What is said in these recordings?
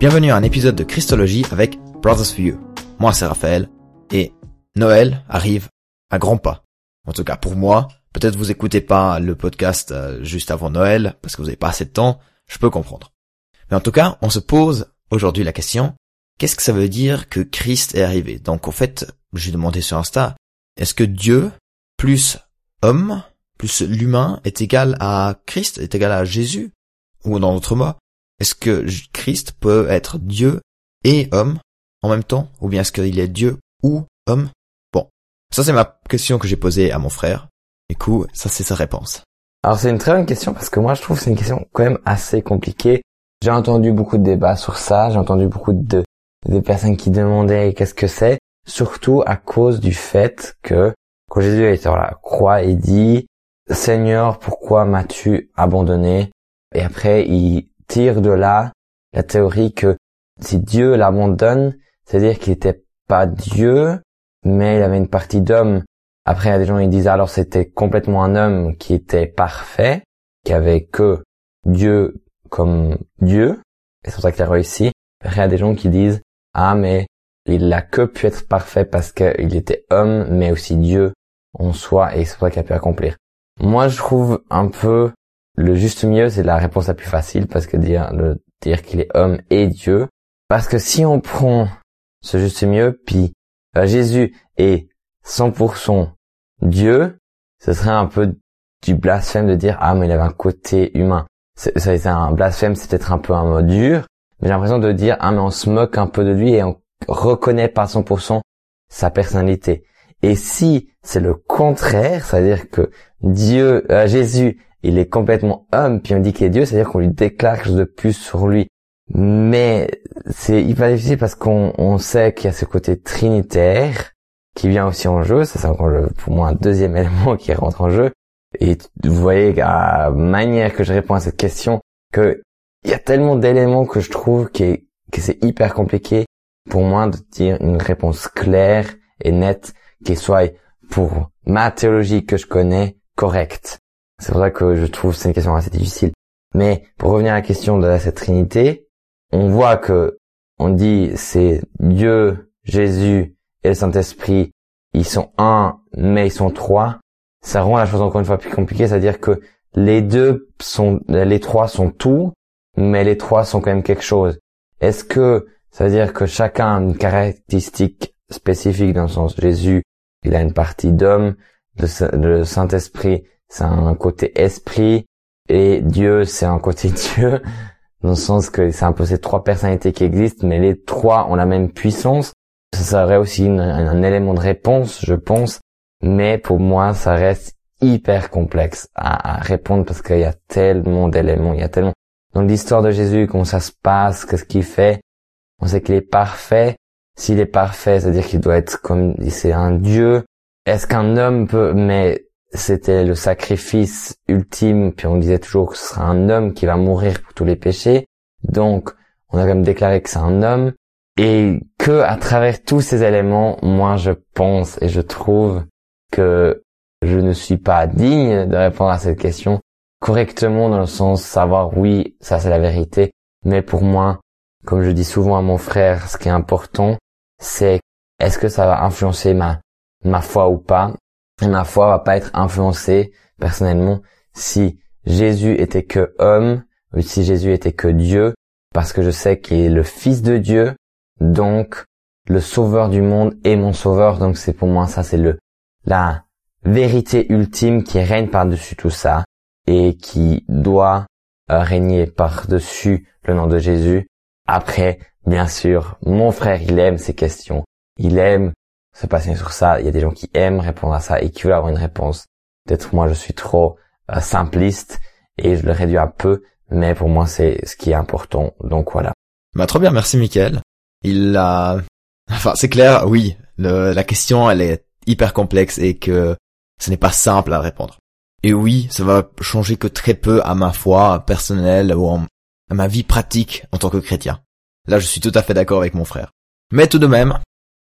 Bienvenue à un épisode de Christologie avec Brothers for You. Moi c'est Raphaël et Noël arrive à grands pas. En tout cas pour moi, peut-être vous écoutez pas le podcast euh, juste avant Noël parce que vous n'avez pas assez de temps, je peux comprendre. Mais en tout cas, on se pose aujourd'hui la question, qu'est-ce que ça veut dire que Christ est arrivé? Donc en fait, j'ai demandé sur Insta, est-ce que Dieu plus homme, plus l'humain est égal à Christ, est égal à Jésus? Ou dans d'autres mots, est-ce que Christ peut être Dieu et homme en même temps Ou bien est-ce qu'il est Dieu ou homme? Bon, ça c'est ma question que j'ai posée à mon frère. Du coup, ça c'est sa réponse. Alors c'est une très bonne question parce que moi je trouve que c'est une question quand même assez compliquée. J'ai entendu beaucoup de débats sur ça, j'ai entendu beaucoup de, personnes qui demandaient qu'est-ce que c'est, surtout à cause du fait que quand Jésus était sur la croix, il dit Seigneur, pourquoi m'as-tu abandonné? Et après, il tire de là la théorie que si Dieu l'abandonne, c'est-à-dire qu'il n'était pas Dieu, mais il avait une partie d'homme. Après, il y a des gens qui disent alors c'était complètement un homme qui était parfait, qui avait que Dieu comme Dieu, et c'est pour ça qu'il a réussi. Après, il y a des gens qui disent ah mais il n'a que pu être parfait parce qu'il était homme, mais aussi Dieu en soi, et c'est pour ça qu'il a pu accomplir. Moi, je trouve un peu le juste mieux, c'est la réponse la plus facile parce que dire dire qu'il est homme et Dieu. Parce que si on prend ce juste mieux, puis euh, Jésus est 100% Dieu, ce serait un peu du blasphème de dire ah mais il avait un côté humain. C'est un blasphème, c'est peut-être un peu un mot dur, mais j'ai l'impression de dire ah mais on se moque un peu de lui et on reconnaît pas 100% sa personnalité. Et si c'est le contraire, c'est-à-dire que Dieu, euh, Jésus il est complètement homme, puis on dit qu'il est Dieu, c'est-à-dire qu'on lui déclare quelque chose de plus sur lui. Mais c'est hyper difficile parce qu'on on sait qu'il y a ce côté trinitaire qui vient aussi en jeu. C'est encore pour moi un deuxième élément qui rentre en jeu. Et vous voyez à la manière que je réponds à cette question que il y a tellement d'éléments que je trouve que c'est hyper compliqué pour moi de dire une réponse claire et nette qui soit pour ma théologie que je connais correcte. C'est pour ça que je trouve que c'est une question assez difficile. Mais pour revenir à la question de cette Trinité, on voit que on dit c'est Dieu, Jésus et le Saint-Esprit, ils sont un, mais ils sont trois. Ça rend la chose encore une fois plus compliquée, c'est-à-dire que les deux sont, les trois sont tout, mais les trois sont quand même quelque chose. Est-ce que ça veut dire que chacun a une caractéristique spécifique dans le sens Jésus, il a une partie d'homme, le Saint-Esprit, c'est un côté esprit et Dieu c'est un côté Dieu dans le sens que c'est un peu ces trois personnalités qui existent mais les trois ont la même puissance. Ça serait aussi un élément de réponse je pense mais pour moi ça reste hyper complexe à, à répondre parce qu'il y a tellement d'éléments il y a tellement. Dans l'histoire de Jésus comment ça se passe qu'est-ce qu'il fait? On sait qu'il est parfait. S'il est parfait c'est-à-dire qu'il doit être comme c'est un dieu. Est-ce qu'un homme peut mais c'était le sacrifice ultime, puis on disait toujours que ce sera un homme qui va mourir pour tous les péchés. Donc, on a quand même déclaré que c'est un homme, et que à travers tous ces éléments, moi je pense et je trouve que je ne suis pas digne de répondre à cette question correctement dans le sens savoir oui, ça c'est la vérité, mais pour moi, comme je dis souvent à mon frère, ce qui est important, c'est est-ce que ça va influencer ma ma foi ou pas? Ma foi va pas être influencée personnellement si Jésus était que homme ou si Jésus était que Dieu, parce que je sais qu'il est le Fils de Dieu, donc le Sauveur du monde est mon Sauveur, donc c'est pour moi ça c'est le la vérité ultime qui règne par-dessus tout ça et qui doit euh, régner par-dessus le nom de Jésus. Après, bien sûr, mon frère, il aime ces questions. Il aime se passer sur ça. Il y a des gens qui aiment répondre à ça et qui veulent avoir une réponse. Peut-être moi je suis trop euh, simpliste et je le réduis un peu, mais pour moi c'est ce qui est important. Donc voilà. Bah trop bien, merci Mickaël. Il a, enfin c'est clair, oui, la question elle est hyper complexe et que ce n'est pas simple à répondre. Et oui, ça va changer que très peu à ma foi personnelle ou à ma vie pratique en tant que chrétien. Là, je suis tout à fait d'accord avec mon frère. Mais tout de même,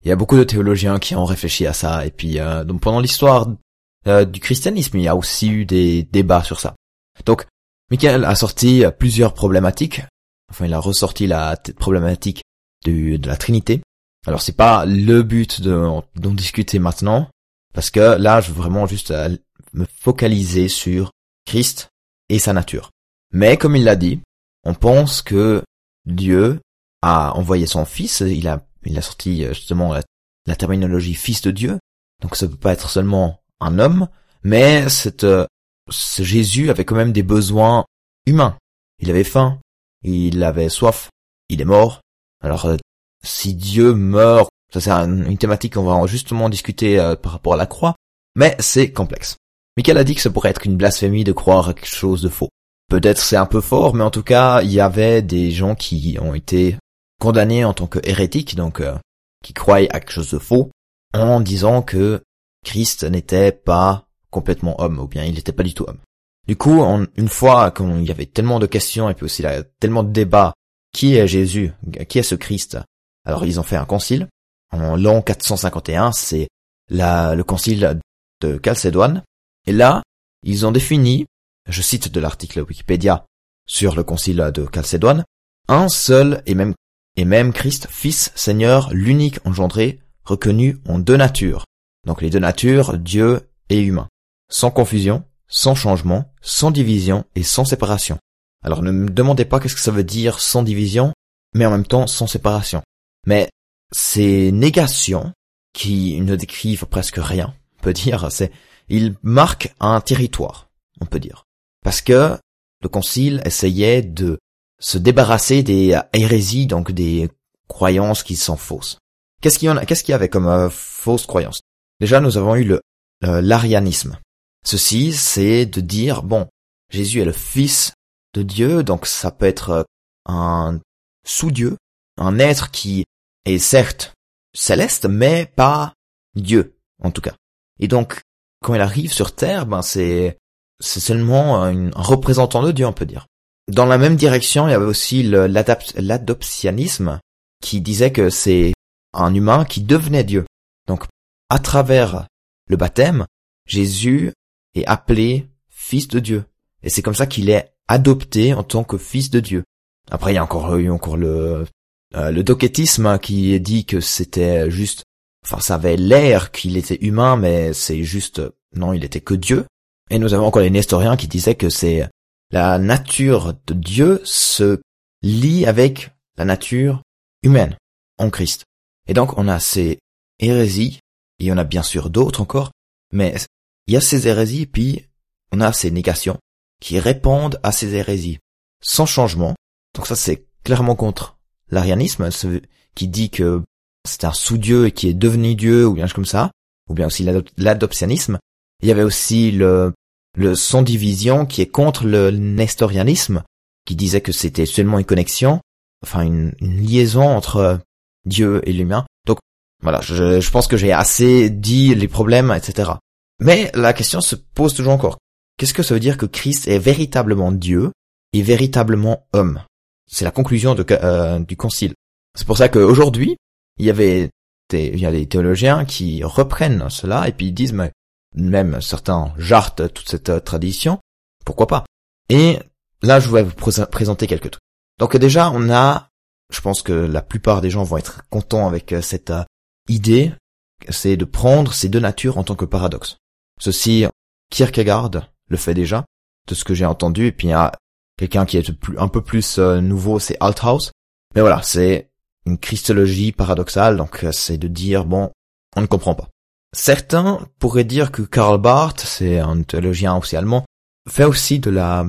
il y a beaucoup de théologiens qui ont réfléchi à ça. Et puis, euh, donc pendant l'histoire euh, du christianisme, il y a aussi eu des débats sur ça. Donc, Michael a sorti plusieurs problématiques Enfin, il a ressorti la problématique de, de la Trinité. Alors, c'est pas le but d'en discuter maintenant, parce que là, je veux vraiment juste euh, me focaliser sur Christ et sa nature. Mais comme il l'a dit, on pense que Dieu a envoyé son fils, il a, il a sorti euh, justement la, terminologie fils de Dieu, donc ça peut pas être seulement un homme, mais cette, euh, ce Jésus avait quand même des besoins humains. Il avait faim, il avait soif, il est mort. Alors euh, si Dieu meurt, ça c'est une thématique qu'on va justement discuter par rapport à la croix, mais c'est complexe. Michael a dit que ça pourrait être une blasphémie de croire à quelque chose de faux. Peut-être c'est un peu fort, mais en tout cas, il y avait des gens qui ont été condamnés en tant que hérétiques, donc euh, qui croient à quelque chose de faux, en disant que Christ n'était pas complètement homme, ou bien il n'était pas du tout homme. Du coup, une fois qu'il y avait tellement de questions et puis aussi là, tellement de débats, qui est Jésus, qui est ce Christ? Alors ils ont fait un concile. En l'an 451, c'est le concile de Chalcédoine, et là, ils ont défini, je cite de l'article Wikipédia sur le concile de Chalcédoine, un seul et même, et même Christ, Fils, Seigneur, l'unique engendré, reconnu en deux natures. Donc les deux natures, Dieu et humain. Sans confusion, sans changement, sans division et sans séparation. Alors ne me demandez pas qu'est-ce que ça veut dire sans division, mais en même temps sans séparation. Mais ces négations, qui ne décrivent presque rien, on peut dire, c'est il marque un territoire, on peut dire. Parce que le concile essayait de se débarrasser des hérésies, donc des croyances qui sont fausses. Qu'est-ce qu'il y, avait comme euh, fausses croyances? Déjà, nous avons eu le l'arianisme. Ceci, c'est de dire, bon, Jésus est le Fils de Dieu, donc ça peut être euh, un sous-dieu, un être qui est certes céleste, mais pas Dieu, en tout cas. Et donc, quand il arrive sur Terre, ben c'est seulement un représentant de Dieu, on peut dire. Dans la même direction, il y avait aussi l'adoptionnisme qui disait que c'est un humain qui devenait Dieu. Donc, à travers le baptême, Jésus est appelé fils de Dieu. Et c'est comme ça qu'il est adopté en tant que fils de Dieu. Après, il y a encore eu encore le, euh, le doquettisme qui dit que c'était juste Enfin, ça avait l'air qu'il était humain, mais c'est juste, non, il était que Dieu. Et nous avons encore les Nestoriens qui disaient que c'est la nature de Dieu se lie avec la nature humaine en Christ. Et donc, on a ces hérésies, et il y en a bien sûr d'autres encore, mais il y a ces hérésies, puis on a ces négations qui répondent à ces hérésies sans changement. Donc ça, c'est clairement contre l'arianisme, qui dit que c'est un sous-dieu et qui est devenu Dieu, ou bien comme ça, ou bien aussi l'adoptionnisme. Il y avait aussi le, le sans division qui est contre le nestorianisme, qui disait que c'était seulement une connexion, enfin une, liaison entre Dieu et l'humain. Donc voilà, je, pense que j'ai assez dit les problèmes, etc. Mais la question se pose toujours encore. Qu'est-ce que ça veut dire que Christ est véritablement Dieu et véritablement homme? C'est la conclusion euh, du concile. C'est pour ça qu'aujourd'hui, il y avait des, il y a des théologiens qui reprennent cela et puis ils disent, mais même certains jartent toute cette euh, tradition, pourquoi pas? Et là, je vais vous présenter quelques trucs. Donc déjà, on a, je pense que la plupart des gens vont être contents avec euh, cette euh, idée, c'est de prendre ces deux natures en tant que paradoxe. Ceci, Kierkegaard le fait déjà, de ce que j'ai entendu, et puis il y a quelqu'un qui est un peu plus nouveau, c'est Althaus. Mais voilà, c'est une christologie paradoxale, donc c'est de dire, bon, on ne comprend pas. Certains pourraient dire que Karl Barth, c'est un théologien aussi allemand, fait aussi de la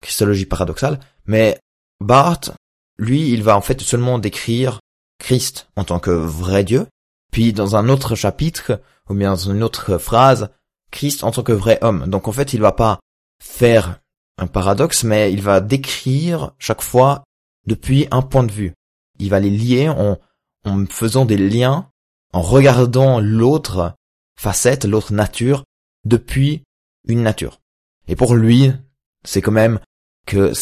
christologie paradoxale, mais Barth, lui, il va en fait seulement décrire Christ en tant que vrai Dieu, puis dans un autre chapitre, ou bien dans une autre phrase, Christ en tant que vrai homme. Donc en fait, il va pas faire un paradoxe, mais il va décrire chaque fois depuis un point de vue il va les lier en, en faisant des liens, en regardant l'autre facette, l'autre nature, depuis une nature. Et pour lui, c'est quand même que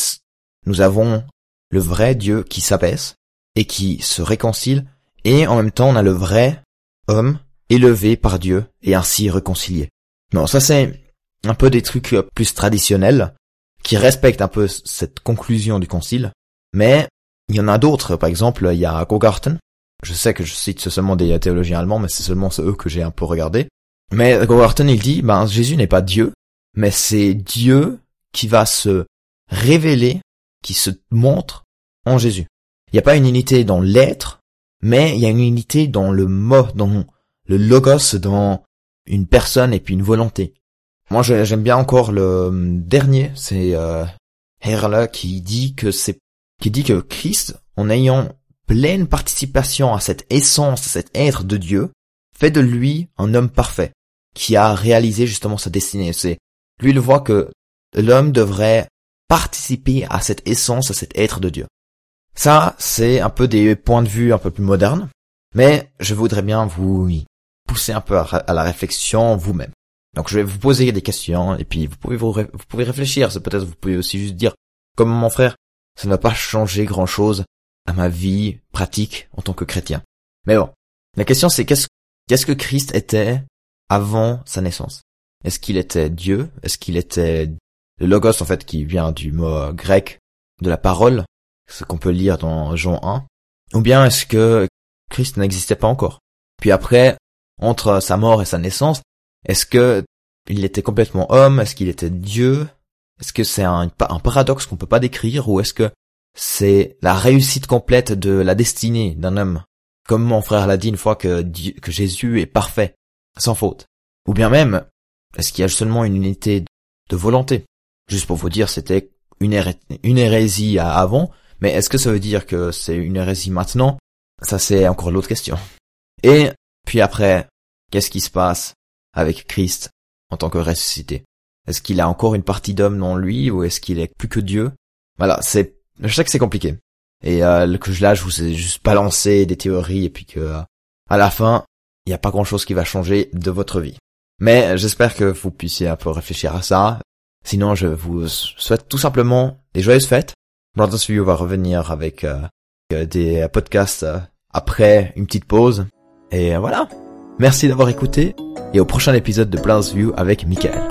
nous avons le vrai Dieu qui s'abaisse et qui se réconcilie, et en même temps on a le vrai homme élevé par Dieu et ainsi réconcilié. Non, ça c'est un peu des trucs plus traditionnels qui respectent un peu cette conclusion du concile, mais il y en a d'autres. Par exemple, il y a Gogarten. Je sais que je cite seulement des théologiens allemands, mais c'est seulement eux que j'ai un peu regardé. Mais Gogarten, il dit, ben, Jésus n'est pas Dieu, mais c'est Dieu qui va se révéler, qui se montre en Jésus. Il n'y a pas une unité dans l'être, mais il y a une unité dans le mot, dans le logos, dans une personne et puis une volonté. Moi, j'aime bien encore le hum, dernier, c'est euh, qui dit que c'est qui dit que Christ, en ayant pleine participation à cette essence, à cet être de Dieu, fait de lui un homme parfait, qui a réalisé justement sa destinée. C'est lui le voit que l'homme devrait participer à cette essence, à cet être de Dieu. Ça, c'est un peu des points de vue un peu plus modernes, mais je voudrais bien vous pousser un peu à la réflexion vous-même. Donc je vais vous poser des questions et puis vous pouvez vous, pouvez réfléchir. Peut-être vous pouvez aussi juste dire comme mon frère, ça ne va pas changer grand-chose à ma vie pratique en tant que chrétien. Mais bon, la question c'est qu'est-ce qu'est-ce que Christ était avant sa naissance? Est-ce qu'il était Dieu? Est-ce qu'il était le logos en fait qui vient du mot grec de la parole, ce qu'on peut lire dans Jean 1 Ou bien est-ce que Christ n'existait pas encore? Puis après, entre sa mort et sa naissance, est-ce que il était complètement homme? Est-ce qu'il était Dieu? Est-ce que c'est un, paradoxe qu'on peut pas décrire? Ou est-ce que c'est la réussite complète de la destinée d'un homme. Comme mon frère l'a dit une fois que, Jésus est parfait, sans faute. Ou bien même, est-ce qu'il y a seulement une unité de volonté? Juste pour vous dire, c'était une, hérésie avant, mais est-ce que ça veut dire que c'est une hérésie maintenant? Ça c'est encore l'autre question. Et puis après, qu'est-ce qui se passe avec Christ en tant que ressuscité? Est-ce qu'il a encore une partie d'homme en lui ou est-ce qu'il est plus que Dieu? Voilà, c'est je sais que c'est compliqué. Et euh, que là je vous ai juste balancé des théories et puis que euh, à la fin, il n'y a pas grand-chose qui va changer de votre vie. Mais j'espère que vous puissiez un peu réfléchir à ça. Sinon, je vous souhaite tout simplement des joyeuses fêtes. Brothers View va revenir avec euh, des podcasts après une petite pause. Et voilà. Merci d'avoir écouté et au prochain épisode de Blast View avec Michael.